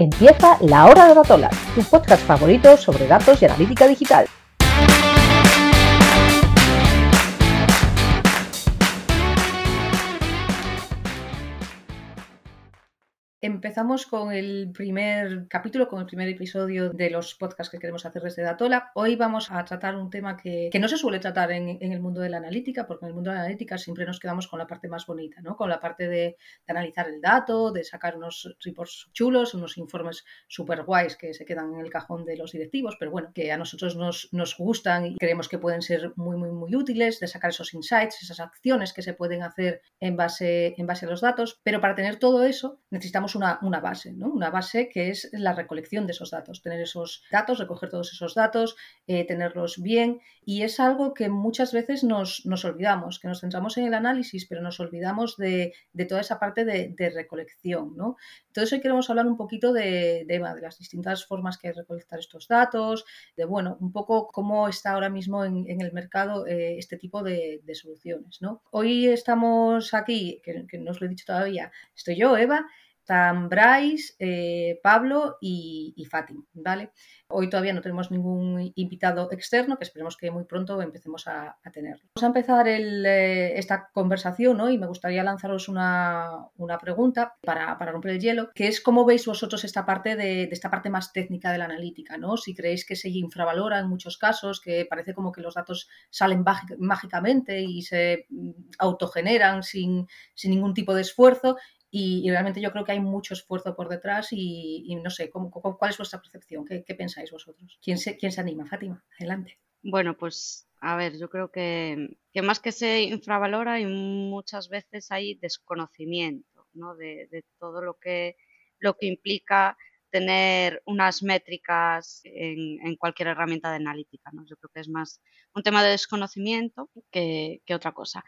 Empieza La Hora de Datolas, tu podcast favorito sobre datos y analítica digital. Empezamos con el primer capítulo, con el primer episodio de los podcasts que queremos hacer desde Datola. Hoy vamos a tratar un tema que, no se suele tratar en, el mundo de la analítica, porque en el mundo de la analítica siempre nos quedamos con la parte más bonita, ¿no? con la parte de, analizar el dato, de sacar unos reports chulos, unos informes súper guays que se quedan en el cajón de los directivos, pero bueno, que a nosotros nos, gustan y creemos que pueden ser muy, muy, muy útiles, de sacar esos insights, esas acciones que se pueden hacer en base, en base a los datos. Pero para tener todo eso necesitamos una, base, ¿no? Una base que es la recolección de esos datos, tener esos datos, recoger todos esos datos, eh, tenerlos bien. Y es algo que muchas veces nos, olvidamos, que nos centramos en el análisis, pero nos olvidamos de, toda esa parte de, recolección, ¿no? Entonces hoy queremos hablar un poquito de, de, las distintas formas que hay de recolectar estos datos, de, bueno, un poco cómo está ahora mismo en, el mercado eh, este tipo de, soluciones, ¿no? Hoy estamos aquí, que no os lo he dicho todavía, estoy yo, Eva, están Bryce, eh, Pablo y, Fátima, ¿vale? Hoy todavía no tenemos ningún invitado externo, que esperemos que muy pronto empecemos a, tenerlo. Vamos a empezar eh, esta conversación y me gustaría lanzaros una, pregunta para, romper el hielo, que es cómo veis vosotros esta parte de, esta parte más técnica de la analítica, ¿no? Si creéis que se infravalora en muchos casos, que parece como que los datos salen mágicamente y se mm, autogeneran sin ningún tipo de esfuerzo y, realmente yo creo que hay mucho esfuerzo por detrás y, no sé, ¿cómo, ¿cuál es vuestra percepción? ¿Qué, pensáis vosotros? ¿Quién se, ¿Quién se anima? Fátima, adelante. Bueno, pues a ver, yo creo que, que más que se infravalora y muchas veces hay desconocimiento ¿no? de, de todo lo que, lo que implica tener unas métricas en, cualquier herramienta de analítica. ¿no? Yo creo que es más un tema de desconocimiento que, otra cosa.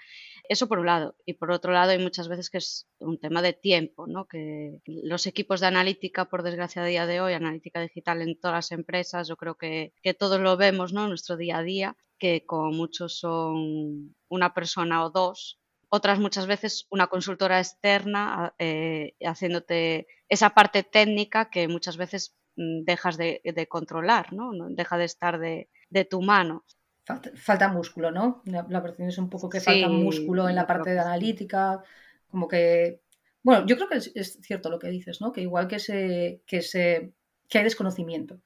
Eso por un lado. Y por otro lado, hay muchas veces que es un tema de tiempo, ¿no? que los equipos de analítica, por desgracia a día de hoy, analítica digital en todas las empresas, yo creo que, todos lo vemos ¿no? en nuestro día a día, que como muchos son una persona o dos otras muchas veces una consultora externa eh, haciéndote esa parte técnica que muchas veces mm, dejas de, controlar, ¿no? Deja de estar de, tu mano. Falta, músculo, ¿no? La, percepción es un poco que falta músculo en la parte de analítica, como que... Bueno, yo creo que es, cierto lo que dices, ¿no? Que igual que, se, que, se, que hay desconocimiento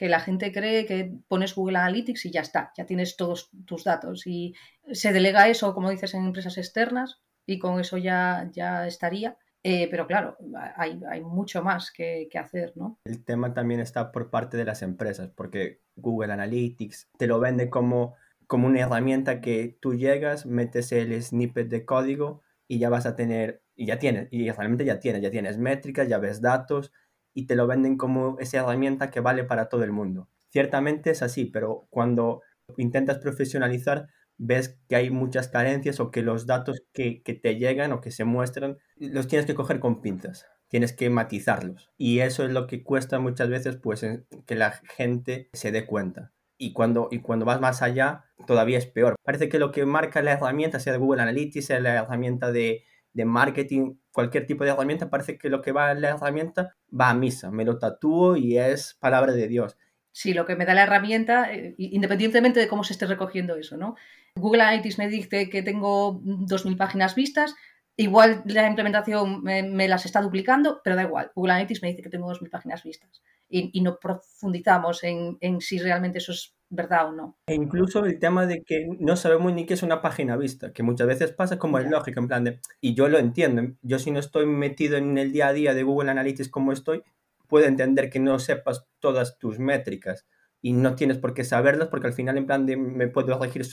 que la gente cree que pones Google Analytics y ya está, ya tienes todos tus datos y se delega eso, como dices, en empresas externas y con eso ya, ya estaría. Eh, pero claro, hay, mucho más que, hacer, ¿no? El tema también está por parte de las empresas, porque Google Analytics te lo vende como, como una herramienta que tú llegas, metes el snippet de código y ya vas a tener, y ya tienes, y realmente ya tienes, ya tienes métricas, ya ves datos, y te lo venden como esa herramienta que vale para todo el mundo. Ciertamente es así, pero cuando intentas profesionalizar ves que hay muchas carencias o que los datos que, te llegan o que se muestran los tienes que coger con pinzas, tienes que matizarlos. Y eso es lo que cuesta muchas veces pues que la gente se dé cuenta. Y cuando, y cuando vas más allá, todavía es peor. Parece que lo que marca la herramienta, sea de Google Analytics, sea la herramienta de, de marketing, cualquier tipo de herramienta, parece que lo que va en la herramienta va a misa, me lo tatúo y es palabra de Dios. Sí, lo que me da la herramienta, eh, independientemente de cómo se esté recogiendo eso, ¿no? Google Analytics me dice que tengo 2.000 páginas vistas, igual la implementación me, las está duplicando, pero da igual. Google Analytics me dice que tengo 2.000 páginas vistas y, no profundizamos en, en si realmente eso es verdad o no. E incluso el tema de que no sabemos ni qué es una página vista, que muchas veces pasa como es lógico, en plan de, y yo lo entiendo, yo si no estoy metido en el día a día de Google Analytics como estoy, puedo entender que no sepas todas tus métricas y no tienes por qué saberlas porque al final en plan de me puedo regir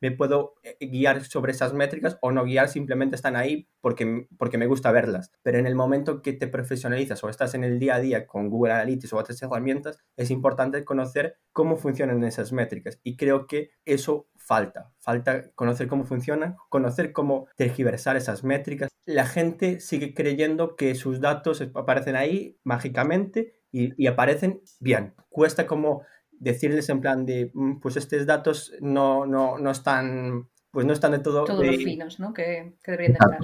me puedo eh, guiar sobre esas métricas o no guiar, simplemente están ahí porque, porque me gusta verlas. Pero en el momento que te profesionalizas o estás en el día a día con Google Analytics o otras herramientas, es importante conocer cómo funcionan esas métricas. Y creo que eso falta. Falta conocer cómo funcionan, conocer cómo tergiversar esas métricas. La gente sigue creyendo que sus datos aparecen ahí mágicamente y, y aparecen bien. Cuesta como decirles en plan de, mm, pues estos datos no, no, no están, pues no están de todo... Todos los finos, ¿no? Que, que deberían estar.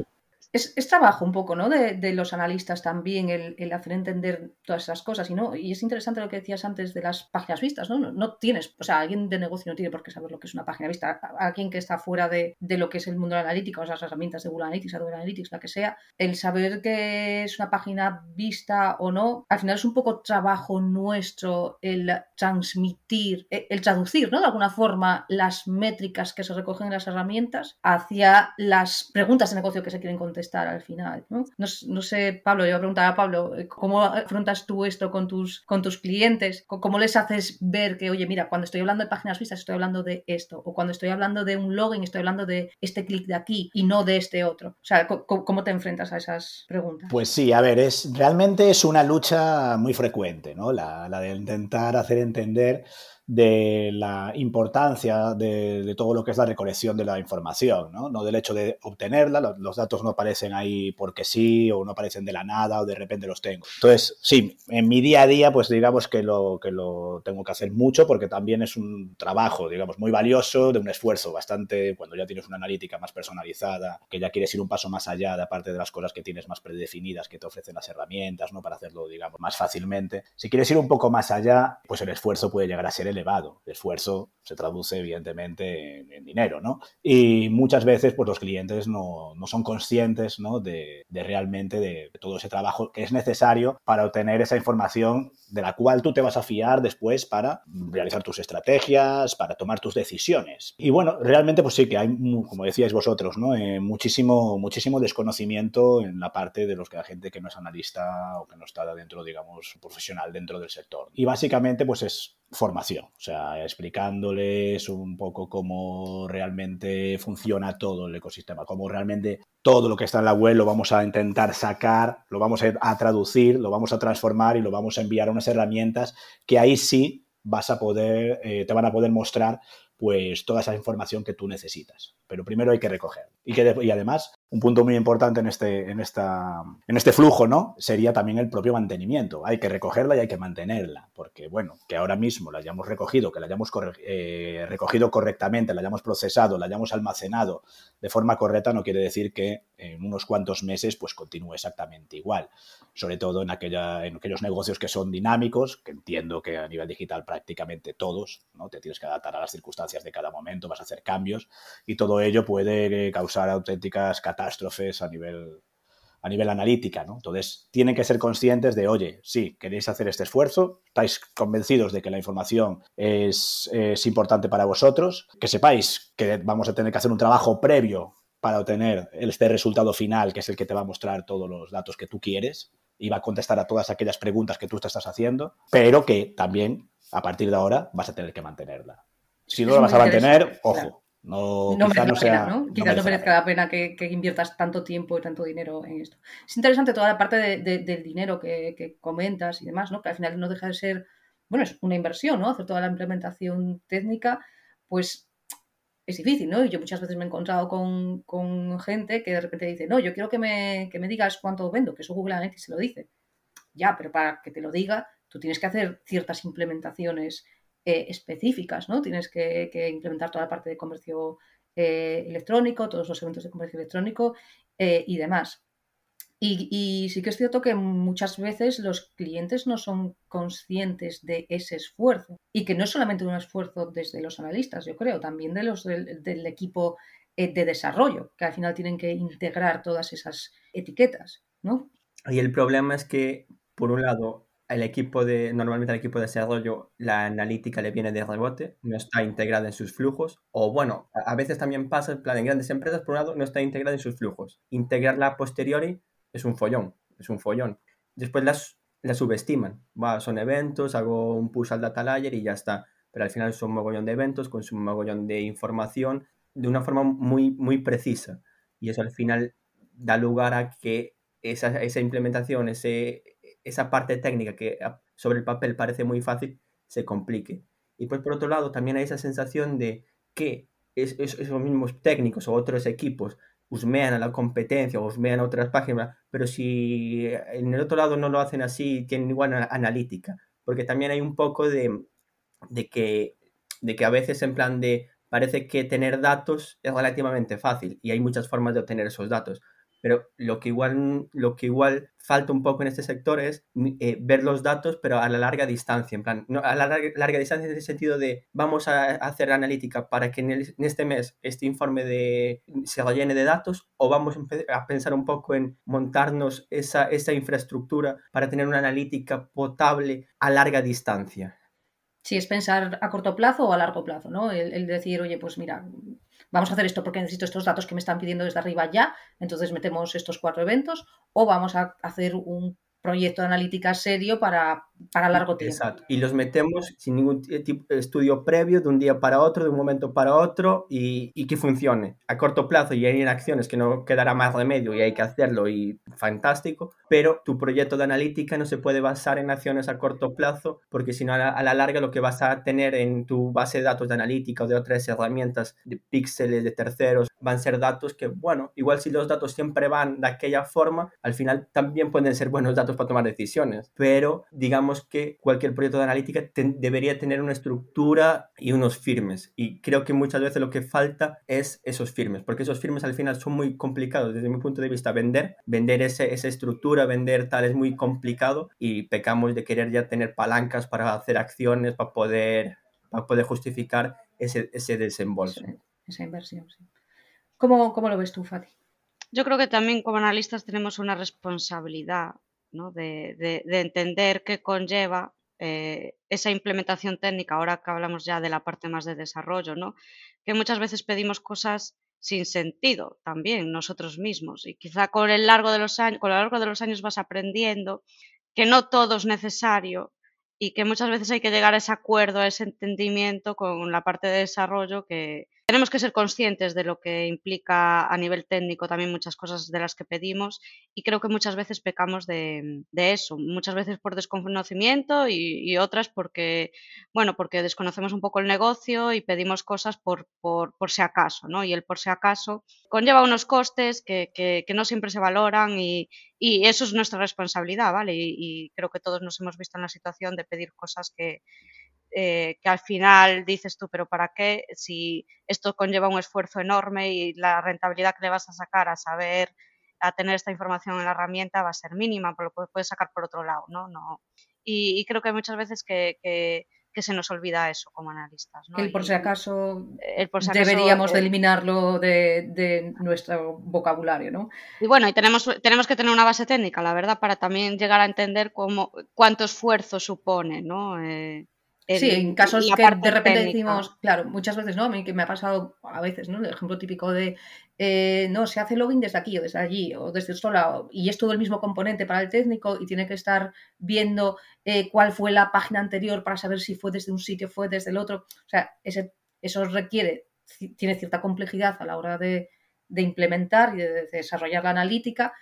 Es, trabajo un poco, ¿no? De, los analistas también, el, hacer entender todas esas cosas. Y, ¿no? y es interesante lo que decías antes de las páginas vistas, ¿no? ¿no? tienes, o sea, alguien de negocio no tiene por qué saber lo que es una página vista. Alguien que está fuera de, lo que es el mundo de la analítica, o esas herramientas de Google Analytics, Adobe Analytics, la que sea, el saber que es una página vista o no, al final es un poco trabajo nuestro el transmitir, e, el traducir, ¿no? De alguna forma, las métricas que se recogen en las herramientas hacia las preguntas de negocio que se quieren contestar estar al final. ¿no? No, sé, Pablo, yo preguntaba a Pablo, eh, ¿cómo afrontas tú esto con tus, con tus clientes? ¿Cómo les haces ver que, oye, mira, cuando estoy hablando de páginas vistas estoy hablando de esto? O cuando estoy hablando de un login estoy hablando de este clic de aquí y no de este otro. O sea, ¿cómo, te enfrentas a esas preguntas? Pues sí, a ver, es, realmente es una lucha muy frecuente, ¿no? La, la de intentar hacer entender de la importancia de, todo lo que es la recolección de la información, ¿no? No del hecho de obtenerla, los, datos no aparecen ahí porque sí, o no aparecen de la nada, o de repente los tengo. Entonces, sí, en mi día a día, pues digamos que lo, que lo tengo que hacer mucho porque también es un trabajo, digamos, muy valioso, de un esfuerzo bastante, cuando ya tienes una analítica más personalizada, que ya quieres ir un paso más allá, de aparte de las cosas que tienes más predefinidas, que te ofrecen las herramientas, ¿no? Para hacerlo, digamos, más fácilmente. Si quieres ir un poco más allá, pues el esfuerzo puede llegar a ser elevado. El esfuerzo se traduce evidentemente en, dinero, ¿no? Y muchas veces pues los clientes no, son conscientes ¿no? de, realmente de, todo ese trabajo que es necesario para obtener esa información de la cual tú te vas a fiar después para realizar tus estrategias, para tomar tus decisiones. Y bueno, realmente pues sí que hay, como decíais vosotros, ¿no? Eh, muchísimo, muchísimo desconocimiento en la parte de los que la gente que no es analista o que no está dentro, digamos, profesional dentro del sector. Y básicamente pues es formación, o sea, explicándoles un poco cómo realmente funciona todo el ecosistema, cómo realmente todo lo que está en la web lo vamos a intentar sacar, lo vamos a, traducir, lo vamos a transformar y lo vamos a enviar a unas herramientas que ahí sí vas a poder, eh, te van a poder mostrar pues toda esa información que tú necesitas. Pero primero hay que recoger. Y, que y además, un punto muy importante en este, en, esta, en este flujo, ¿no? Sería también el propio mantenimiento. Hay que recogerla y hay que mantenerla. Porque, bueno, que ahora mismo la hayamos recogido, que la hayamos eh, recogido correctamente, la hayamos procesado, la hayamos almacenado de forma correcta, no quiere decir que en unos cuantos meses pues continúe exactamente igual. Sobre todo en, aquella, en aquellos negocios que son dinámicos, que entiendo que a nivel digital prácticamente todos, ¿no? Te tienes que adaptar a las circunstancias de cada momento, vas a hacer cambios y todo ello puede causar auténticas catástrofes a nivel, a nivel analítica, ¿no? Entonces, tienen que ser conscientes de, oye, sí, queréis hacer este esfuerzo, estáis convencidos de que la información es, es importante para vosotros, que sepáis que vamos a tener que hacer un trabajo previo para obtener este resultado final, que es el que te va a mostrar todos los datos que tú quieres y va a contestar a todas aquellas preguntas que tú te estás haciendo, pero que también a partir de ahora vas a tener que mantenerla. Si no lo vas a mantener, ojo. No, no quizá no sea. ¿no? Quizás no, merezca la pena que, inviertas tanto tiempo y tanto dinero en esto. Es interesante toda la parte del dinero que, comentas y demás, ¿no? Que al final no deja de ser, bueno, es una inversión, ¿no? Hacer toda la implementación técnica, pues es difícil, ¿no? Y yo muchas veces me he encontrado con, gente que de repente dice, no, yo quiero que me, me digas cuánto vendo, que eso Google Analytics se lo dice. Ya, pero para que te lo diga, tú tienes que hacer ciertas implementaciones eh, específicas, ¿no? Tienes que, implementar toda la parte de comercio eh, electrónico, todos los eventos de comercio electrónico eh, y demás. Y, sí que es cierto que muchas veces los clientes no son conscientes de ese esfuerzo y que no es solamente un esfuerzo desde los analistas, yo creo, también de los del equipo de desarrollo, que al final tienen que integrar todas esas etiquetas, ¿no? Y el problema es que, por un lado, el equipo de, normalmente al equipo de desarrollo, la analítica le viene de rebote, no está integrada en sus flujos, o bueno, a, veces también pasa, en plan, en grandes empresas, por un lado, no está integrada en sus flujos. Integrarla a posteriori es un follón, es un follón. Después las, la subestiman, va, son eventos, hago un push al data layer y ya está, pero al final son un mogollón de eventos con un mogollón de información de una forma muy, muy precisa. Y eso al final da lugar a que esa, esa implementación, ese, esa parte técnica que sobre el papel parece muy fácil, se complique. Y pues por otro lado, también hay esa sensación de que es, esos mismos técnicos o otros equipos husmean a la competencia o husmean a otras páginas, pero si en el otro lado no lo hacen así, tienen igual analítica, porque también hay un poco de, de, que, de que a veces en plan de parece que tener datos es relativamente fácil y hay muchas formas de obtener esos datos, pero lo que igual, lo que igual falta un poco en este sector es eh, ver los datos, pero a la larga distancia, en plan, no, a la larga, distancia en el sentido de vamos a hacer analítica para que en, este mes este informe de, se rellene de datos o vamos a pensar un poco en montarnos esa, esa infraestructura para tener una analítica potable a larga distancia. Sí, es pensar a corto plazo o a largo plazo, ¿no? el decir, oye, pues mira, vamos a hacer esto porque necesito estos datos que me están pidiendo desde arriba ya, entonces metemos estos cuatro eventos, o vamos a hacer un proyecto de analítica serio para, para largo tiempo. Exacto. Y los metemos sin ningún tipo de estudio previo, de un día para otro, de un momento para otro, y, y, que funcione a corto plazo. Y hay en acciones que no quedará más remedio y hay que hacerlo, y fantástico. Pero tu proyecto de analítica no se puede basar en acciones a corto plazo, porque si no, a la, a la larga lo que vas a tener en tu base de datos de analítica o de otras herramientas de píxeles de terceros van a ser datos que, bueno, igual si los datos siempre van de aquella forma, al final también pueden ser buenos datos para tomar decisiones, pero digamos que cualquier proyecto de analítica debería tener una estructura y unos firmes. Y creo que muchas veces lo que falta es esos firmes, porque esos firmes al final son muy complicados desde mi punto de vista. Vender, vender ese, esa estructura, vender tal es muy complicado y pecamos de querer ya tener palancas para hacer acciones, para poder, para poder justificar ese, ese desembolso. esa inversión, sí. ¿Cómo, ¿Cómo lo ves tú, Fati? Yo creo que también como analistas tenemos una responsabilidad de, entender qué conlleva eh, esa implementación técnica, ahora que hablamos ya de la parte más de desarrollo, ¿no? que muchas veces pedimos cosas sin sentido también nosotros mismos y quizá con el largo de los años, con lo largo de los años vas aprendiendo que no todo es necesario y que muchas veces hay que llegar a ese acuerdo, a ese entendimiento con la parte de desarrollo que, tenemos que ser conscientes de lo que implica a nivel técnico también muchas cosas de las que pedimos y creo que muchas veces pecamos de, eso, muchas veces por desconocimiento y, otras porque, bueno, porque desconocemos un poco el negocio y pedimos cosas por, por, si acaso, ¿no? Y el por si acaso conlleva unos costes que, que, no siempre se valoran y, y, eso es nuestra responsabilidad, ¿vale? y creo que todos nos hemos visto en la situación de pedir cosas que eh, que al final dices tú, pero ¿para qué? Si esto conlleva un esfuerzo enorme y la rentabilidad que le vas a sacar a saber, a tener esta información en la herramienta va a ser mínima, pero lo puedes sacar por otro lado, ¿no? no y, creo que hay muchas veces que, que, se nos olvida eso como analistas. El, por si acaso, deberíamos de eliminarlo de, de, nuestro vocabulario, ¿no? Y bueno, y tenemos, tenemos que tener una base técnica, la verdad, para también llegar a entender cómo, cuánto esfuerzo supone, ¿no? Eh, sí, en casos que de repente decimos, claro, muchas veces, ¿no? A mí que me ha pasado a veces, ¿no? El ejemplo típico de, eh, no, se hace login desde aquí o desde allí o desde otro lado y es todo el mismo componente para el técnico y tiene que estar viendo eh, cuál fue la página anterior para saber si fue desde un sitio, fue desde el otro. O sea, ese, eso requiere, tiene cierta complejidad a la hora de, de implementar y de desarrollar la analítica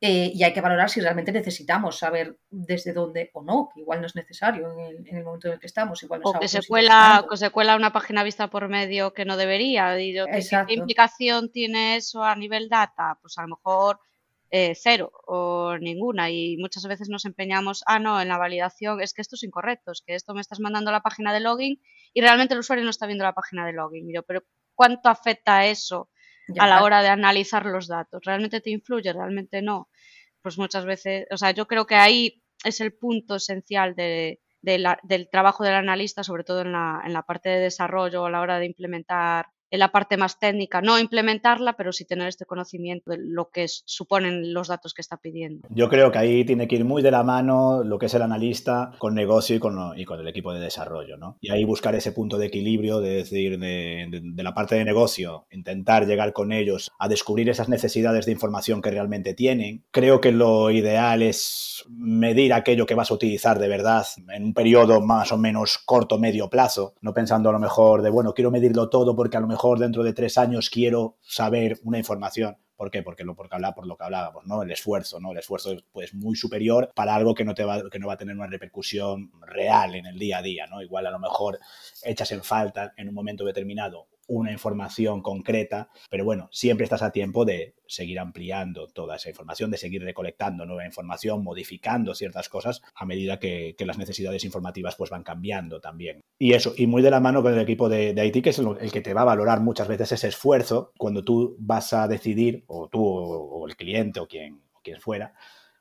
eh, y hay que valorar si realmente necesitamos saber desde dónde o no, que igual no es necesario en el, momento en el que estamos. Igual o que se, cuela, que se cuela una página vista por medio que no debería. ¿Qué, ¿Qué implicación tiene eso a nivel data? Pues a lo mejor eh, cero o ninguna. Y muchas veces nos empeñamos, ah, no, en la validación, es que esto es incorrecto, es que esto me estás mandando a la página de login y realmente el usuario no está viendo la página de login. pero ¿cuánto afecta eso? A la hora de analizar los datos. ¿Realmente te influye? ¿Realmente no? Pues muchas veces, o sea, yo creo que ahí es el punto esencial de, del trabajo del analista, sobre todo en la, en la parte de desarrollo a la hora de implementar en la parte más técnica, no implementarla, pero sí tener este conocimiento de lo que suponen los datos que está pidiendo. Yo creo que ahí tiene que ir muy de la mano lo que es el analista con negocio y con, y con el equipo de desarrollo, ¿no? Y ahí buscar ese punto de equilibrio, de decir, de, de, la parte de negocio, intentar llegar con ellos a descubrir esas necesidades de información que realmente tienen. Creo que lo ideal es medir aquello que vas a utilizar de verdad en un periodo más o menos corto, medio plazo, no pensando a lo mejor de, bueno, quiero medirlo todo porque a lo mejor mejor dentro de tres años quiero saber una información. ¿Por qué? Porque lo, porque habla, por lo que hablábamos, ¿no? El esfuerzo, ¿no? El esfuerzo es pues, muy superior para algo que no, te va, que no va a tener una repercusión real en el día a día, ¿no? Igual a lo mejor echas en falta en un momento determinado una información concreta, pero bueno, siempre estás a tiempo de seguir ampliando toda esa información, de seguir recolectando nueva información, modificando ciertas cosas a medida que, las necesidades informativas pues van cambiando también. Y eso, y muy de la mano con el equipo de, de IT, que es el, que te va a valorar muchas veces ese esfuerzo cuando tú vas a decidir, o tú o, el cliente o quien, o quien fuera,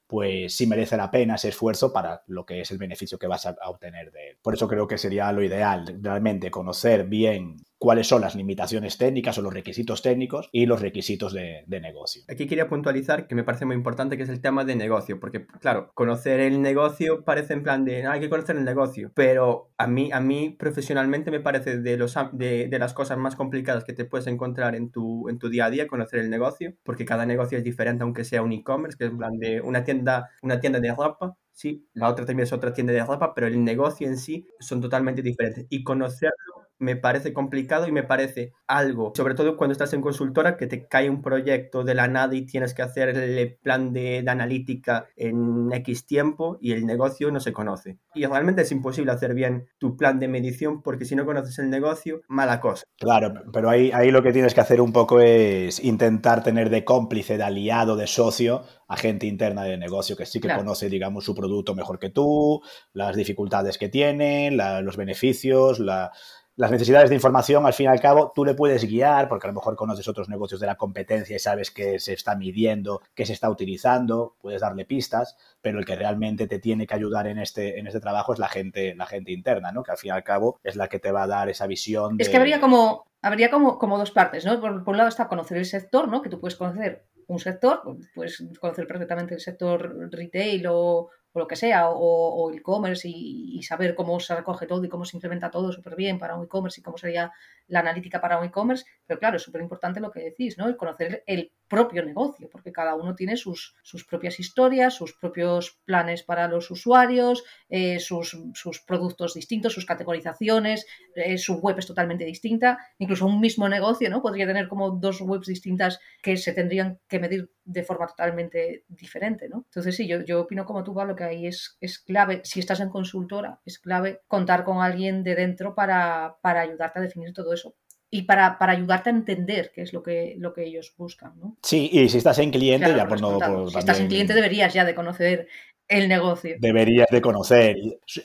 pues sí merece la pena ese esfuerzo para lo que es el beneficio que vas a, obtener de él. Por eso creo que sería lo ideal, realmente conocer bien cuáles son las limitaciones técnicas o los requisitos técnicos y los requisitos de, negocio. Aquí quería puntualizar que me parece muy importante que es el tema de negocio, porque claro, conocer el negocio parece en plan de, hay que conocer el negocio, pero a mí, a mí profesionalmente me parece de, los, de, las cosas más complicadas que te puedes encontrar en tu, en tu día a día, conocer el negocio, porque cada negocio es diferente, aunque sea un e-commerce, que es en plan de una tienda, una tienda de ropa, sí, la otra también es otra tienda de ropa, pero el negocio en sí son totalmente diferentes. Y conocerlo me parece complicado y me parece algo, sobre todo cuando estás en consultora, que te cae un proyecto de la nada y tienes que hacer el plan de, analítica en X tiempo y el negocio no se conoce. Y realmente es imposible hacer bien tu plan de medición porque si no conoces el negocio, mala cosa. Claro, pero ahí, ahí lo que tienes que hacer un poco es intentar tener de cómplice, de aliado, de socio a gente interna de negocio que sí que conoce, digamos, su producto mejor que tú, las dificultades que tiene, los beneficios, la las necesidades de información, al fin y al cabo, tú le puedes guiar, porque a lo mejor conoces otros negocios de la competencia y sabes que se está midiendo, que se está utilizando, puedes darle pistas, pero el que realmente te tiene que ayudar en este, en este trabajo es la gente, la gente interna, ¿no? Que al fin y al cabo es la que te va a dar esa visión. Es que habría como, habría como, como dos partes, ¿no? Por, por, un lado está conocer el sector, ¿no? Que tú puedes conocer un sector, puedes conocer perfectamente el sector retail o, o lo que sea, o, e-commerce y, saber cómo se recoge todo y cómo se implementa todo súper bien para un e-commerce y cómo sería la analítica para un e-commerce. Pero claro, es súper importante lo que decís, ¿no? El conocer el propio negocio, porque cada uno tiene sus, sus propias historias, sus propios planes para los usuarios, eh, sus, sus, productos distintos, sus categorizaciones, eh, su web es totalmente distinta. Incluso un mismo negocio, ¿no? Podría tener como dos webs distintas que se tendrían que medir de forma totalmente diferente, ¿no? Entonces sí, yo, yo opino como tú, Pablo, que ahí es, es clave, si estás en consultora, es clave contar con alguien de dentro para, para ayudarte a definir todo eso y para, para, ayudarte a entender qué es lo que, lo que ellos buscan. ¿no? Sí, y si estás en cliente, ya por no. si estás en cliente, deberías ya de conocer el negocio. Deberías de conocer.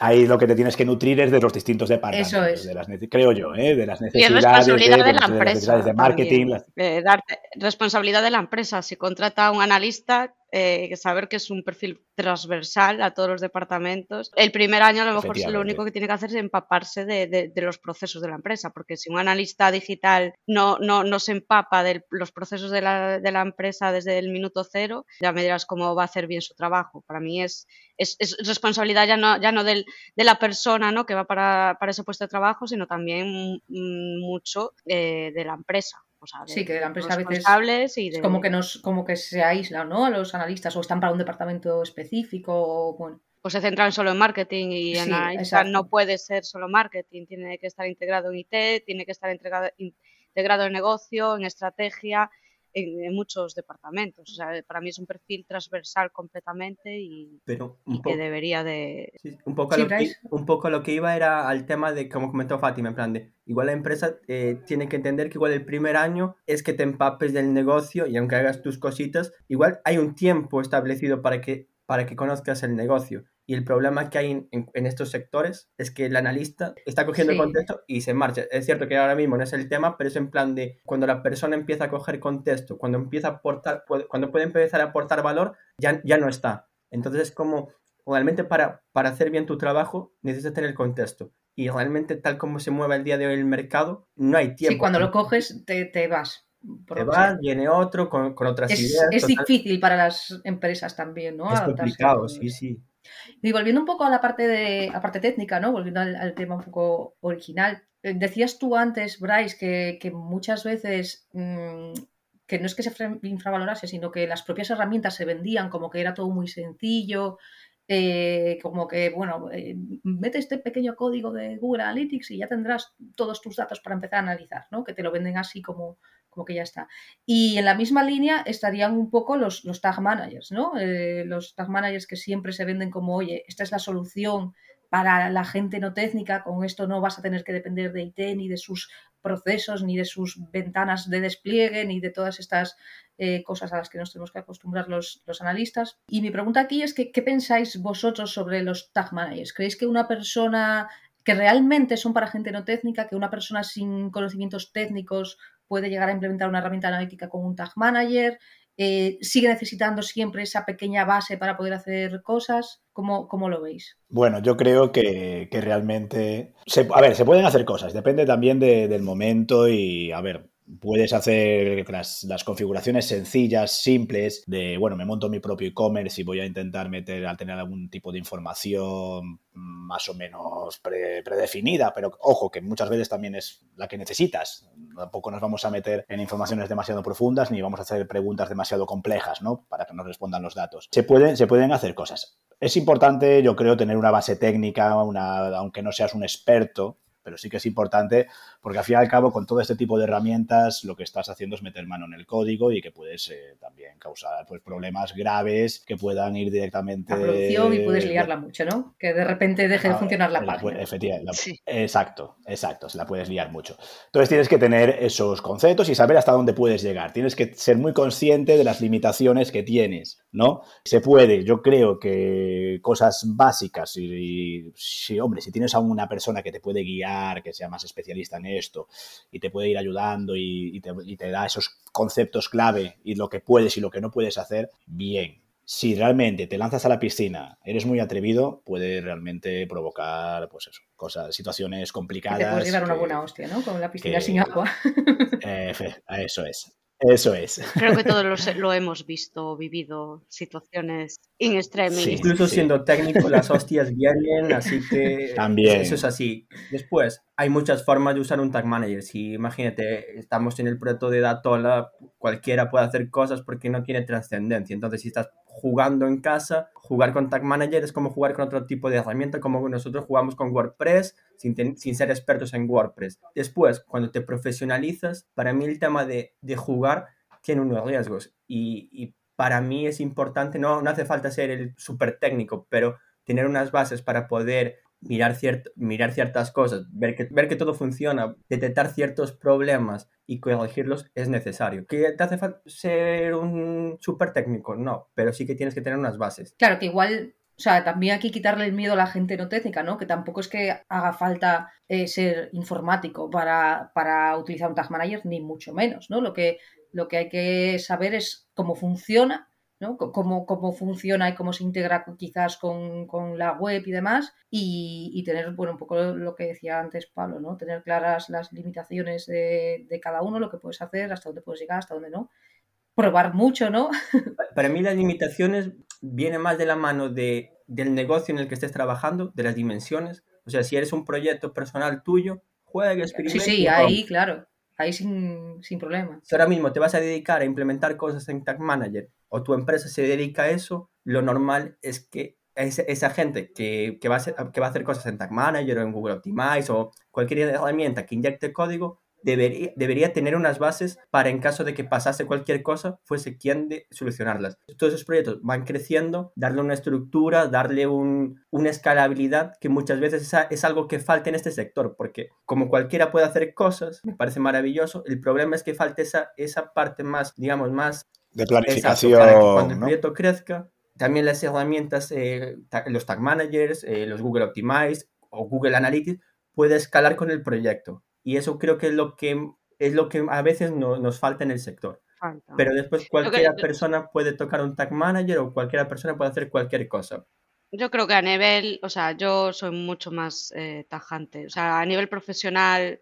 Ahí lo que te tienes que nutrir es de los distintos departamentos. Eso es. De las, creo yo, ¿eh? de las necesidades. Y es responsabilidad de, la empresa. De, marketing. Responsabilidad de la empresa. Si contrata a un analista, eh, saber que es un perfil transversal a todos los departamentos. El primer año a lo mejor lo único que tiene que hacer es empaparse de, los procesos de la empresa, porque si un analista digital no, no, no se empapa de los procesos de la, de la, empresa desde el minuto cero, ya me dirás cómo va a hacer bien su trabajo. Para mí es, es, responsabilidad ya no, ya no del, de la persona ¿no? que va para, para, ese puesto de trabajo, sino también mucho eh, de la empresa sí, que la empresa a veces y como que nos, como que se aíslan, ¿no? A los analistas o están para un departamento específico o bueno. Pues se centran solo en marketing y en no puede ser solo marketing, tiene que estar integrado en IT, tiene que estar integrado, integrado en negocio, en estrategia, en, muchos departamentos. O sea, para mí es un perfil transversal completamente y, Pero que debería de... un, poco lo que, un poco lo que iba era al tema de, como comentó Fátima, en plan de, igual la empresa eh, tiene que entender que igual el primer año es que te empapes del negocio y aunque hagas tus cositas, igual hay un tiempo establecido para que, para que conozcas el negocio. Y el problema que hay en, estos sectores es que el analista está cogiendo el contexto y se marcha. Es cierto que ahora mismo no es el tema, pero es en plan de cuando la persona empieza a coger contexto, cuando empieza a aportar, cuando puede empezar a aportar valor, ya, ya no está. Entonces es como, realmente para, para hacer bien tu trabajo necesitas tener el contexto. Y realmente tal como se mueve el día de hoy el mercado, no hay tiempo. Sí, cuando lo coges te, te vas. te vas, viene otro con, con otras ideas. Es difícil para las empresas también, ¿no? Es complicado, sí, sí. Y volviendo un poco a la parte de la parte técnica, ¿no? Volviendo al, tema un poco original. Eh, decías tú antes, Bryce, que, muchas veces mm, que no es que se infravalorase, sino que las propias herramientas se vendían como que era todo muy sencillo, eh, como que, bueno, eh, mete este pequeño código de Google Analytics y ya tendrás todos tus datos para empezar a analizar, ¿no? Que te lo venden así como, como que ya está. Y en la misma línea estarían un poco los, los tag managers, ¿no? Eh, los tag managers que siempre se venden como, oye, esta es la solución para la gente no técnica, con esto no vas a tener que depender de IT ni de sus procesos, ni de sus ventanas de despliegue, ni de todas estas eh, cosas a las que nos tenemos que acostumbrar los, los analistas. Y mi pregunta aquí es ¿qué pensáis vosotros sobre los tag managers? ¿Creéis que una persona que realmente son para gente no técnica, que una persona sin conocimientos técnicos puede llegar a implementar una herramienta analítica con un tag manager? Eh, sigue necesitando siempre esa pequeña base para poder hacer cosas. ¿Cómo, cómo lo veis? Bueno, yo creo que, que realmente... Se, a ver, se pueden hacer cosas, depende también de, del momento y, a ver, puedes hacer las, las, configuraciones sencillas, simples, de, bueno, me monto mi propio e-commerce y voy a intentar meter, al tener algún tipo de información más o menos pre, predefinida, pero ojo, que muchas veces también es la que necesitas. Tampoco nos vamos a meter en informaciones demasiado profundas ni vamos a hacer preguntas demasiado complejas, ¿no? Para que nos respondan los datos. Se pueden, se pueden hacer cosas. Es importante, yo creo, tener una base técnica, una, aunque no seas un experto, pero sí que es importante porque al fin y al cabo con todo este tipo de herramientas lo que estás haciendo es meter mano en el código y que puedes eh, también causar pues, problemas graves que puedan ir directamente... La producción y puedes liarla mucho, ¿no? Que de repente deje de funcionar la, la página. Efectivamente. Sí. Exacto, exacto, se la puedes liar mucho. Entonces tienes que tener esos conceptos y saber hasta dónde puedes llegar. Tienes que ser muy consciente de las limitaciones que tienes, ¿no? Se puede, yo creo que cosas básicas y, y hombre, si tienes a una persona que te puede guiar, que sea más especialista en esto y te puede ir ayudando y, y, te, y, te, da esos conceptos clave y lo que puedes y lo que no puedes hacer, bien. Si realmente te lanzas a la piscina, eres muy atrevido, puede realmente provocar, pues eso, cosas, situaciones complicadas. Te puedes llevar una buena hostia, ¿no? Con la piscina que, sin agua. Eh, eso es. Eso es. Creo que todos lo, lo hemos visto, vivido situaciones in extremis. Sí, Incluso sí. siendo técnico, las hostias vienen, así que También. eso es así. Después, hay muchas formas de usar un tag manager. Si imagínate, estamos en el proyecto de Datola, cualquiera puede hacer cosas porque no tiene trascendencia. Entonces, si estás jugando en casa, jugar con Tag Manager es como jugar con otro tipo de herramienta, como nosotros jugamos con WordPress sin, sin ser expertos en WordPress. Después, cuando te profesionalizas, para mí el tema de, de jugar tiene unos riesgos y, y, para mí es importante, no, no hace falta ser el súper técnico, pero tener unas bases para poder mirar, mirar ciertas cosas, ver que, ver que todo funciona, detectar ciertos problemas y corregirlos es necesario. ¿Que te hace falta ser un súper técnico? No, pero sí que tienes que tener unas bases. Claro, que igual o sea, también hay que quitarle el miedo a la gente no técnica, ¿no? Que tampoco es que haga falta eh, ser informático para, para, utilizar un tag manager, ni mucho menos, ¿no? Lo que, lo que hay que saber es cómo funciona, ¿no? Cómo, cómo funciona y cómo se integra quizás con, con la web y demás, y, y, tener, bueno, un poco lo que decía antes Pablo, ¿no? Tener claras las limitaciones de, de cada uno, lo que puedes hacer, hasta dónde puedes llegar, hasta dónde no. Probar mucho, ¿no? Para mí las limitaciones viene más de la mano de, del negocio en el que estés trabajando, de las dimensiones. O sea, si eres un proyecto personal tuyo, juega, experimenta. Sí, sí, ahí, claro. Ahí sin, sin problema. Si ahora mismo te vas a dedicar a implementar cosas en Tag Manager o tu empresa se dedica a eso, lo normal es que esa, esa gente que, que, va a hacer, que va a hacer cosas en Tag Manager o en Google Optimize o cualquier herramienta que inyecte código, debería, debería tener unas bases para en caso de que pasase cualquier cosa, fuese quien de solucionarlas. Todos esos proyectos van creciendo, darle una estructura, darle un, una escalabilidad que muchas veces es, es, algo que falta en este sector, porque como cualquiera puede hacer cosas, me parece maravilloso, el problema es que falta esa, esa parte más, digamos, más... De planificación. Para que cuando el proyecto crezca, también las herramientas, eh, los tag managers, eh, los Google Optimize o Google Analytics, puede escalar con el proyecto. Y eso creo que es lo que, es lo que a veces no, nos falta en el sector. Falta. Pero después cualquier persona puede tocar un tag manager o cualquier persona puede hacer cualquier cosa. Yo creo que a nivel, o sea, yo soy mucho más eh, tajante. O sea, a nivel profesional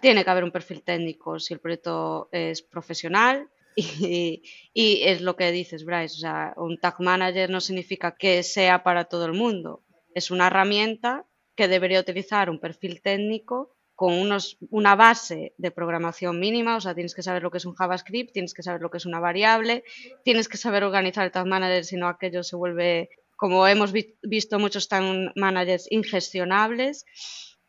tiene que haber un perfil técnico si el proyecto es profesional y, y, es lo que dices, Bryce. O sea, un tag manager no significa que sea para todo el mundo. Es una herramienta que debería utilizar un perfil técnico con unos, una base de programación mínima, o sea, tienes que saber lo que es un JavaScript, tienes que saber lo que es una variable, tienes que saber organizar el tag manager, si no aquello se vuelve, como hemos vi visto muchos tag managers, ingestionables.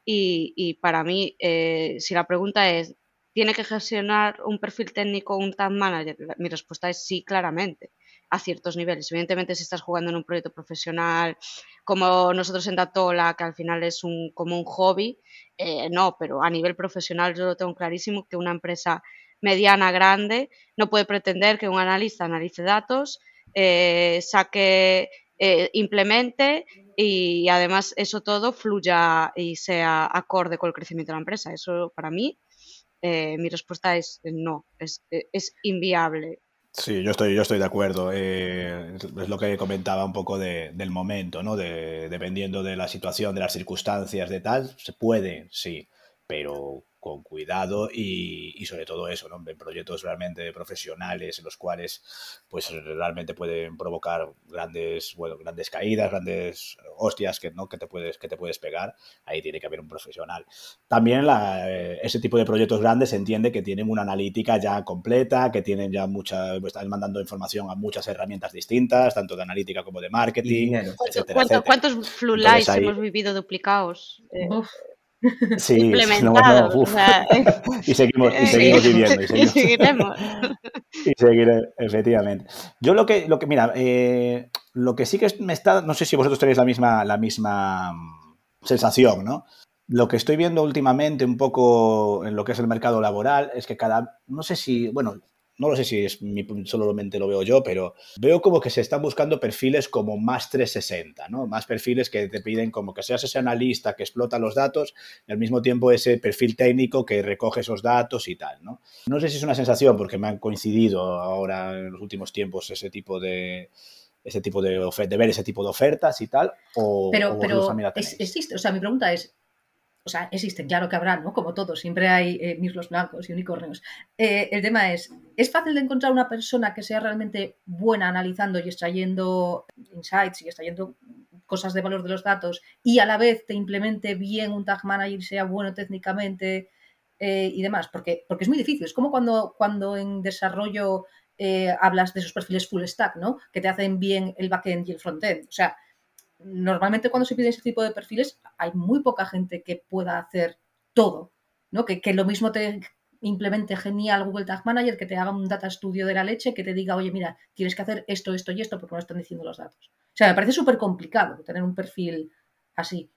Y, y para mí, eh, si la pregunta es, ¿tiene que gestionar un perfil técnico un tag manager? Mi respuesta es sí, claramente. A ciertos niveles. Evidentemente, si estás jugando en un proyecto profesional como nosotros en Datola, que al final es un, como un hobby, eh, no, pero a nivel profesional yo lo tengo clarísimo que una empresa mediana, grande, no puede pretender que un analista analice datos, eh, saque, eh, implemente y además eso todo fluya y sea acorde con el crecimiento de la empresa. Eso para mí, mi respuesta es no, es, es inviable. Sí, yo estoy, yo estoy de acuerdo. Eh, es lo que comentaba un poco del momento, ¿no? De, dependiendo de la situación, de las circunstancias, de tal, se puede, sí, pero con cuidado y, sobre todo eso, ¿no? En proyectos realmente profesionales en los cuales pues realmente pueden provocar grandes, bueno, grandes caídas, grandes hostias que, ¿no? que, te puedes, que te puedes pegar, ahí tiene que haber un profesional. También la, eh, ese tipo de proyectos grandes se entiende que tienen una analítica ya completa, que tienen ya mucha, pues, están mandando información a muchas herramientas distintas, tanto de analítica como de marketing, etcétera, ¿Cuántos Flu hemos vivido duplicados? Eh, Sí, implementados. y seguimos, y seguimos viviendo. Y, seguimos. y seguiremos. y seguiré, efectivamente. Yo lo que, lo que mira, eh, lo que sí que me está, no sé si vosotros tenéis la misma, la misma mm, sensación, ¿no? Lo que estoy viendo últimamente un poco en lo que es el mercado laboral es que cada, no sé si, bueno, no lo sé si es mi, solamente lo veo yo, pero veo como que se están buscando perfiles como más 360, ¿no? Más perfiles que te piden como que seas ese analista que explota los datos y al mismo tiempo ese perfil técnico que recoge esos datos y tal, ¿no? No sé si es una sensación porque me han coincidido ahora en los últimos tiempos ese tipo de ese tipo de, de ver ese tipo de ofertas y tal o pero, pero existe o sea mi pregunta es o sea, existen, claro que habrá, ¿no? Como todos, siempre hay eh, mirlos blancos y unicornios. Eh, el tema es, ¿es fácil de encontrar una persona que sea realmente buena analizando y extrayendo insights y extrayendo cosas de valor de los datos y a la vez te implemente bien un tag manager, sea bueno técnicamente eh, y demás? Porque, porque es muy difícil. Es como cuando, cuando en desarrollo hablas de esos perfiles full stack, ¿no? Que te hacen bien el backend y el frontend. O sea, normalmente cuando se pide ese tipo de perfiles hay muy poca gente que pueda hacer todo, ¿no? Que, lo mismo te implemente genial Google Tag Manager, que te haga un data studio de la leche, que te diga, oye, mira, tienes que hacer esto, esto y esto, porque no están diciendo los datos. O sea, me parece súper complicado tener un perfil así.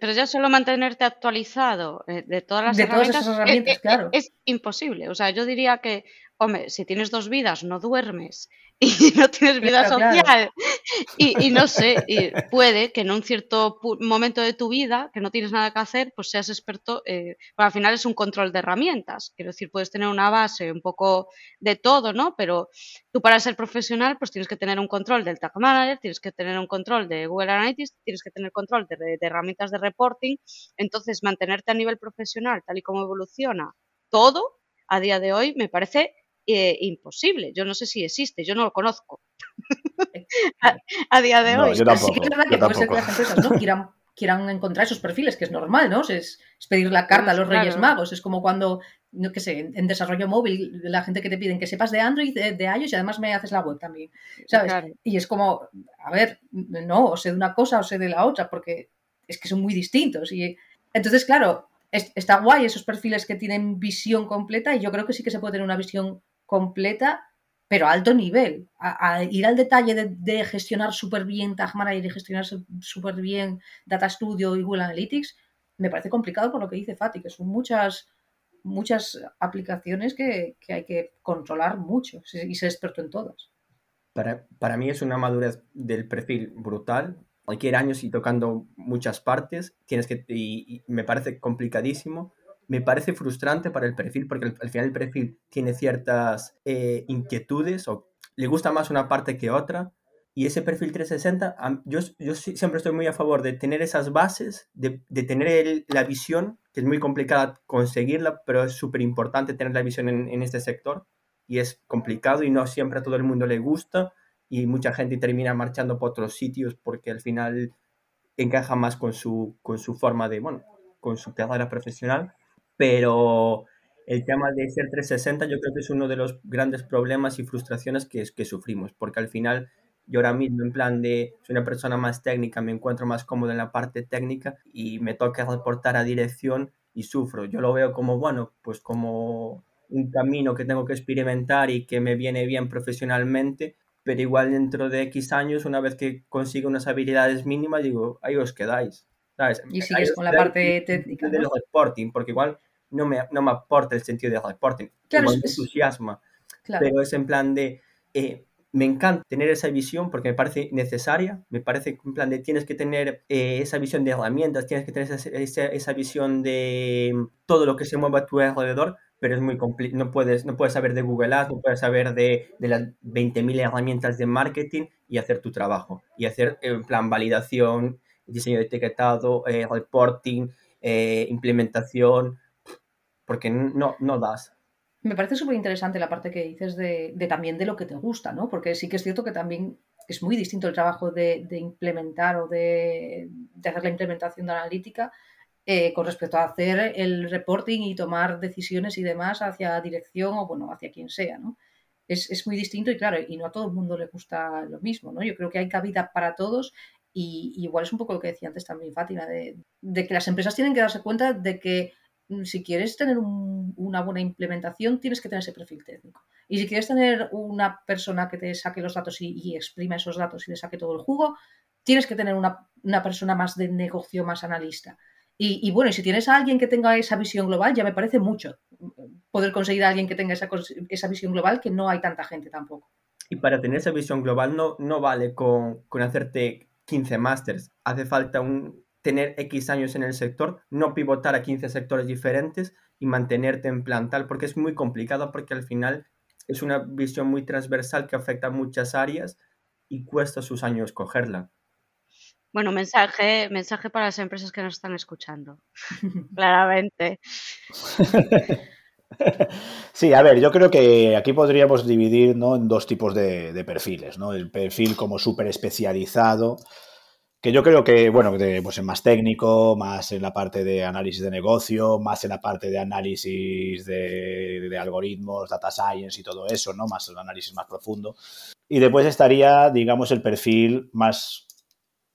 pero ya solo mantenerte actualizado eh, de todas las de herramientas, todas esas herramientas, claro. es, imposible. O sea, yo diría que hombre, si tienes dos vidas, no duermes y no tienes vida social. Y, no sé, y puede que en un cierto momento de tu vida que no tienes nada que hacer, pues seas experto, eh, al final es un control de herramientas, quiero decir, puedes tener una base un poco de todo, ¿no? Pero tú para ser profesional, pues tienes que tener un control del Tag Manager, tienes que tener un control de Google Analytics, tienes que tener control de, de herramientas de reporting, entonces mantenerte a nivel profesional, tal y como evoluciona todo, a día de hoy me parece eh, imposible. Yo no sé si existe, yo no lo conozco a, día de hoy. Yo tampoco, que que las empresas ¿no? quieran, quieran, encontrar esos perfiles, que es normal, ¿no? Es, pedir la carta a los Reyes Magos. Es como cuando, no que sé, en, desarrollo móvil, la gente que te piden que sepas de Android, de, iOS y además me haces la web también. ¿Sabes? Y es como, a ver, no, o sé de una cosa o sé de la otra, porque es que son muy distintos. Y entonces, claro, está guay esos perfiles que tienen visión completa y yo creo que sí que se puede tener una visión completa, pero a alto nivel. A, ir al detalle de, gestionar súper bien Tag Manager y gestionar súper bien Data Studio y Google Analytics, me parece complicado por lo que dice Fati, que son muchas, muchas aplicaciones que, hay que controlar mucho y ser experto en todas. Para, para mí es una madurez del perfil brutal. Cualquier año, si tocando muchas partes, tienes que, y me parece complicadísimo me parece frustrante para el perfil porque al final el perfil tiene ciertas eh, inquietudes o le gusta más una parte que otra. Y ese perfil 360, yo, yo siempre estoy muy a favor de tener esas bases, de, de tener la visión, que es muy complicada conseguirla, pero es súper importante tener la visión en, en, este sector. Y es complicado y no siempre a todo el mundo le gusta. Y mucha gente termina marchando por otros sitios porque al final encaja más con su, con su forma de, bueno, con su carrera profesional pero el tema de ser 360 yo creo que es uno de los grandes problemas y frustraciones que, que sufrimos, porque al final yo ahora mismo en plan de soy una persona más técnica, me encuentro más cómodo en la parte técnica y me toca reportar a dirección y sufro. Yo lo veo como, bueno, pues como un camino que tengo que experimentar y que me viene bien profesionalmente, pero igual dentro de X años, una vez que consiga unas habilidades mínimas, digo, ahí os quedáis. ¿Sabes? Y sigues con la parte técnica. Del reporting, porque igual no me, no me aporta el sentido de reporting. Claro, me entusiasma. Pero es en plan de. Eh, me encanta tener esa visión porque me parece necesaria, me parece en plan de tienes que tener eh, esa visión de herramientas, tienes que tener esa, esa, visión de todo lo que se mueva a tu alrededor, pero es muy complicado, no puedes, no puedes saber de Google Ads, no puedes saber de, de las 20.000 herramientas de marketing y hacer tu trabajo, y hacer en plan validación, diseño de etiquetado, eh, reporting, eh, implementación, porque no, no das. Me parece súper interesante la parte que dices de, también de lo que te gusta, ¿no? Porque sí que es cierto que también es muy distinto el trabajo de, implementar o de, hacer la implementación de analítica eh, con respecto a hacer el reporting y tomar decisiones y demás hacia dirección o, bueno, hacia quien sea, ¿no? Es, muy distinto y claro, y no a todo el mundo le gusta lo mismo, ¿no? Yo creo que hay cabida para todos y, igual es un poco lo que decía antes también Fátima, de, que las empresas tienen que darse cuenta de que Mm, si quieres tener una buena implementación, tienes que tener ese perfil técnico. Y si quieres tener una persona que te saque los datos y, exprima esos datos y le saque todo el jugo, tienes que tener una, persona más de negocio, más analista. Y, bueno, y si tienes a alguien que tenga esa visión global, ya me parece mucho poder conseguir a alguien que tenga esa, esa visión global, que no hay tanta gente tampoco. Y para tener esa visión global no, no vale con, con hacerte 15 másters. Hace falta un, tener X años en el sector, no pivotar a 15 sectores diferentes y mantenerte en plantal, porque es muy complicado, porque al final es una visión muy transversal que afecta a muchas áreas y cuesta sus años cogerla. Bueno, mensaje, mensaje para las empresas que nos están escuchando, claramente. Sí, a ver, yo creo que aquí podríamos dividir ¿no? en dos tipos de, de perfiles, ¿no? El perfil como súper especializado, que yo creo que, bueno, pues es más técnico, más en la parte de análisis de negocio, más en la parte de análisis de, de algoritmos, data science y todo eso, ¿no? Más un análisis más profundo. Y después estaría, digamos, el perfil más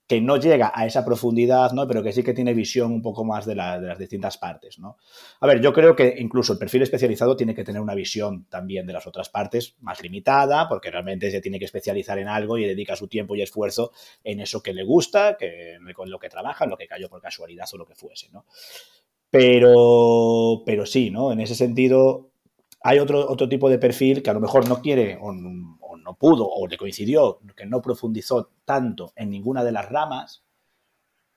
que no llega a esa profundidad, ¿no? Pero que sí que tiene visión un poco más de, las distintas partes, ¿no? A ver, yo creo que incluso el perfil especializado tiene que tener una visión también de las otras partes más limitada, porque realmente se tiene que especializar en algo y dedica su tiempo y esfuerzo en eso que le gusta, que, con lo que trabaja, en lo que cayó por casualidad o lo que fuese, ¿no? Pero, pero sí, ¿no? En ese sentido, hay otro, otro tipo de perfil que a lo mejor no quiere no pudo o le coincidió que no profundizó tanto en ninguna de las ramas,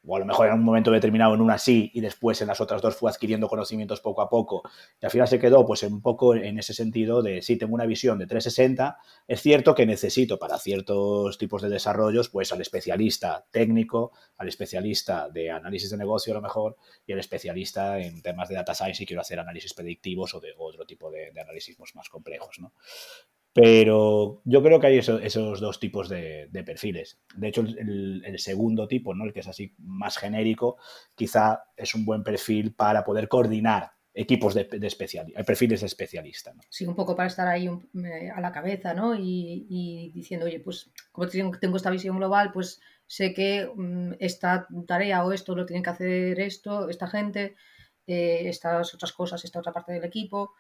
o a lo mejor en un momento determinado en una sí y después en las otras dos fue adquiriendo conocimientos poco a poco y al final se quedó pues un poco en ese sentido de sí, tengo una visión de 360, es cierto que necesito para ciertos tipos de desarrollos pues al especialista técnico, al especialista de análisis de negocio a lo mejor y al especialista en temas de data science y quiero hacer análisis predictivos o de otro tipo de, de análisis más complejos, ¿no? Pero yo creo que hay esos dos tipos de, perfiles. De hecho, el, segundo tipo, ¿no? el que es así más genérico, quizá es un buen perfil para poder coordinar equipos de, de especial, perfiles de especialista. Sí, un poco para estar ahí eh, a la cabeza ¿no? y, diciendo, oye, pues como tengo esta visión global, pues sé que mm, esta tarea o esto lo tienen que hacer esto, esta gente, eh, estas otras cosas, esta otra parte del equipo,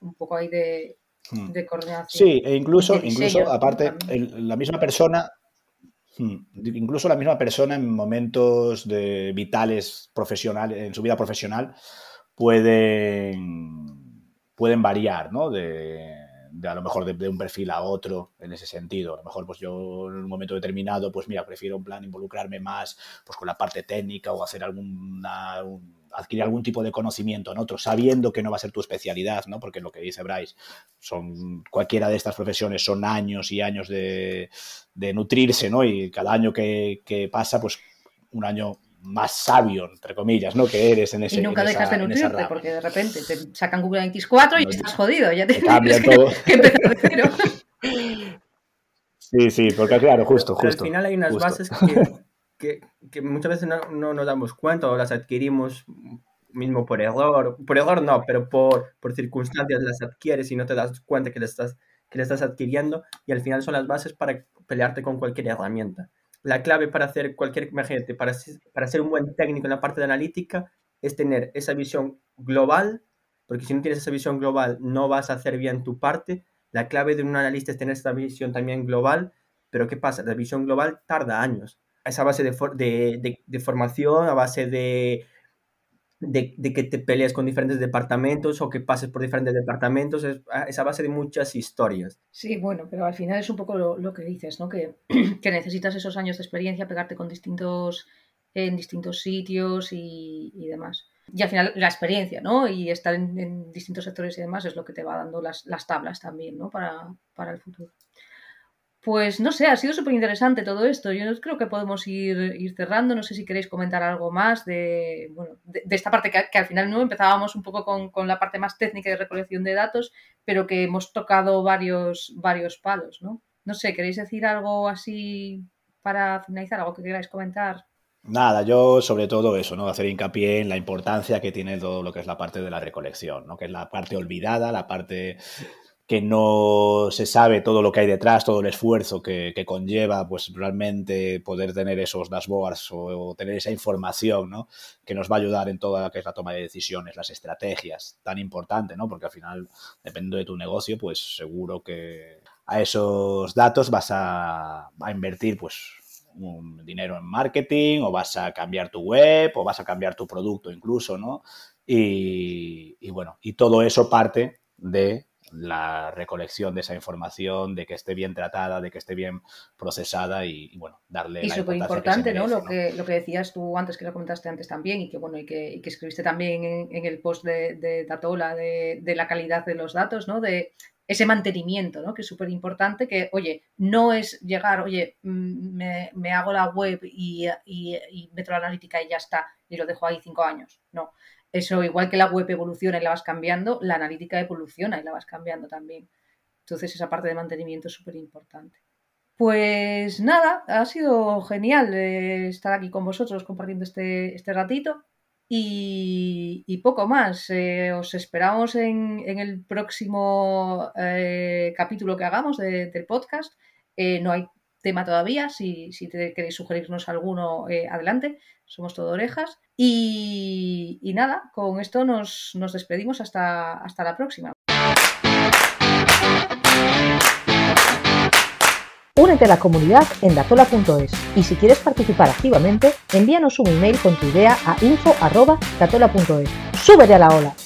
un poco ahí de. De coordinación. Sí, e incluso, incluso aparte, la misma persona, hmm, incluso la misma persona en momentos de vitales profesionales, en su vida profesional, pueden, pueden variar, ¿no? De, a lo mejor de, un perfil a otro en ese sentido. A lo mejor pues yo en un momento determinado, pues mira, prefiero en plan involucrarme más pues con la parte técnica o hacer alguna, adquirir algún tipo de conocimiento en otro, sabiendo que no va a ser tu especialidad, ¿no? Porque lo que dice Bryce, son cualquiera de estas profesiones son años y años de, nutrirse, ¿no? Y cada año que, pasa, pues un año más sabio, entre comillas, ¿no? Que eres en ese Y nunca dejas de nutrirte, porque de repente te sacan Google Analytics 4 y estás jodido, ya te, te cambia todo. Que, empezar de cero. Sí, sí, porque claro, justo, justo. al final hay unas bases que, que, muchas veces no, no, nos damos cuenta o las adquirimos mismo por error, por error no, pero por, por circunstancias las adquieres y no te das cuenta que le estás, estás adquiriendo y al final son las bases para pelearte con cualquier herramienta. La clave para hacer cualquier, imagínate, para, para ser un buen técnico en la parte de analítica es tener esa visión global, porque si no tienes esa visión global no vas a hacer bien tu parte, la clave de un analista es tener esta visión también global, pero ¿qué pasa? La visión global tarda años. Esa base de, de, de formación, a base de de, que te pelees con diferentes departamentos o que pases por diferentes departamentos, es, a base de muchas historias. Sí, bueno, pero al final es un poco lo, que dices, ¿no? Que, que, necesitas esos años de experiencia, pegarte con distintos, en distintos sitios y, demás. Y al final la experiencia, ¿no? Y estar en, distintos sectores y demás es lo que te va dando las, las tablas también, ¿no? Para, para el futuro. Pues no sé, ha sido súper interesante todo esto. Yo creo que podemos ir, ir, cerrando. No sé si queréis comentar algo más de, bueno, de, esta parte que, al final no empezábamos un poco con, con, la parte más técnica de recolección de datos, pero que hemos tocado varios, varios palos, ¿no? No sé, ¿queréis decir algo así para finalizar? ¿Algo que queráis comentar? Nada, yo sobre todo eso, ¿no? Hacer hincapié en la importancia que tiene todo lo que es la parte de la recolección, ¿no? Que es la parte olvidada, la parte que no se sabe todo lo que hay detrás, todo el esfuerzo que, conlleva, pues realmente poder tener esos dashboards o, tener esa información, ¿no? Que nos va a ayudar en toda la que es la toma de decisiones, las estrategias, tan importante, ¿no? Porque al final, dependiendo de tu negocio, pues seguro que a esos datos vas a, a invertir, pues dinero en marketing o vas a cambiar tu web o vas a cambiar tu producto incluso, ¿no? Y bueno, y todo eso parte de la recolección de esa información, de que esté bien tratada, de que esté bien procesada y, bueno, darle y súper importante, ¿no? Lo que lo que decías tú antes, que lo comentaste antes también y que bueno y que, escribiste también en, el post de, de Datola de, la calidad de los datos, ¿no? De ese mantenimiento, ¿no? Que es súper importante, que, oye, no es llegar, oye, mm, me, hago la web y, y, y meto la analítica y ya está, y lo dejo ahí cinco años. No, eso, igual que la web evoluciona y la vas cambiando, la analítica evoluciona y la vas cambiando también. Entonces, esa parte de mantenimiento es súper importante. Pues nada, ha sido genial eh, estar aquí con vosotros compartiendo este, este ratito. Y, poco más. Eh, os esperamos en, el próximo eh, capítulo que hagamos del podcast. no hay tema todavía. Si, si queréis sugerirnos alguno, adelante. Somos todo orejas. Y, nada, con esto nos, nos despedimos hasta, hasta la próxima. Únete a la comunidad en datola.es y si quieres participar activamente, envíanos un email con tu idea a info.datola.es. ¡Súbete a la ola!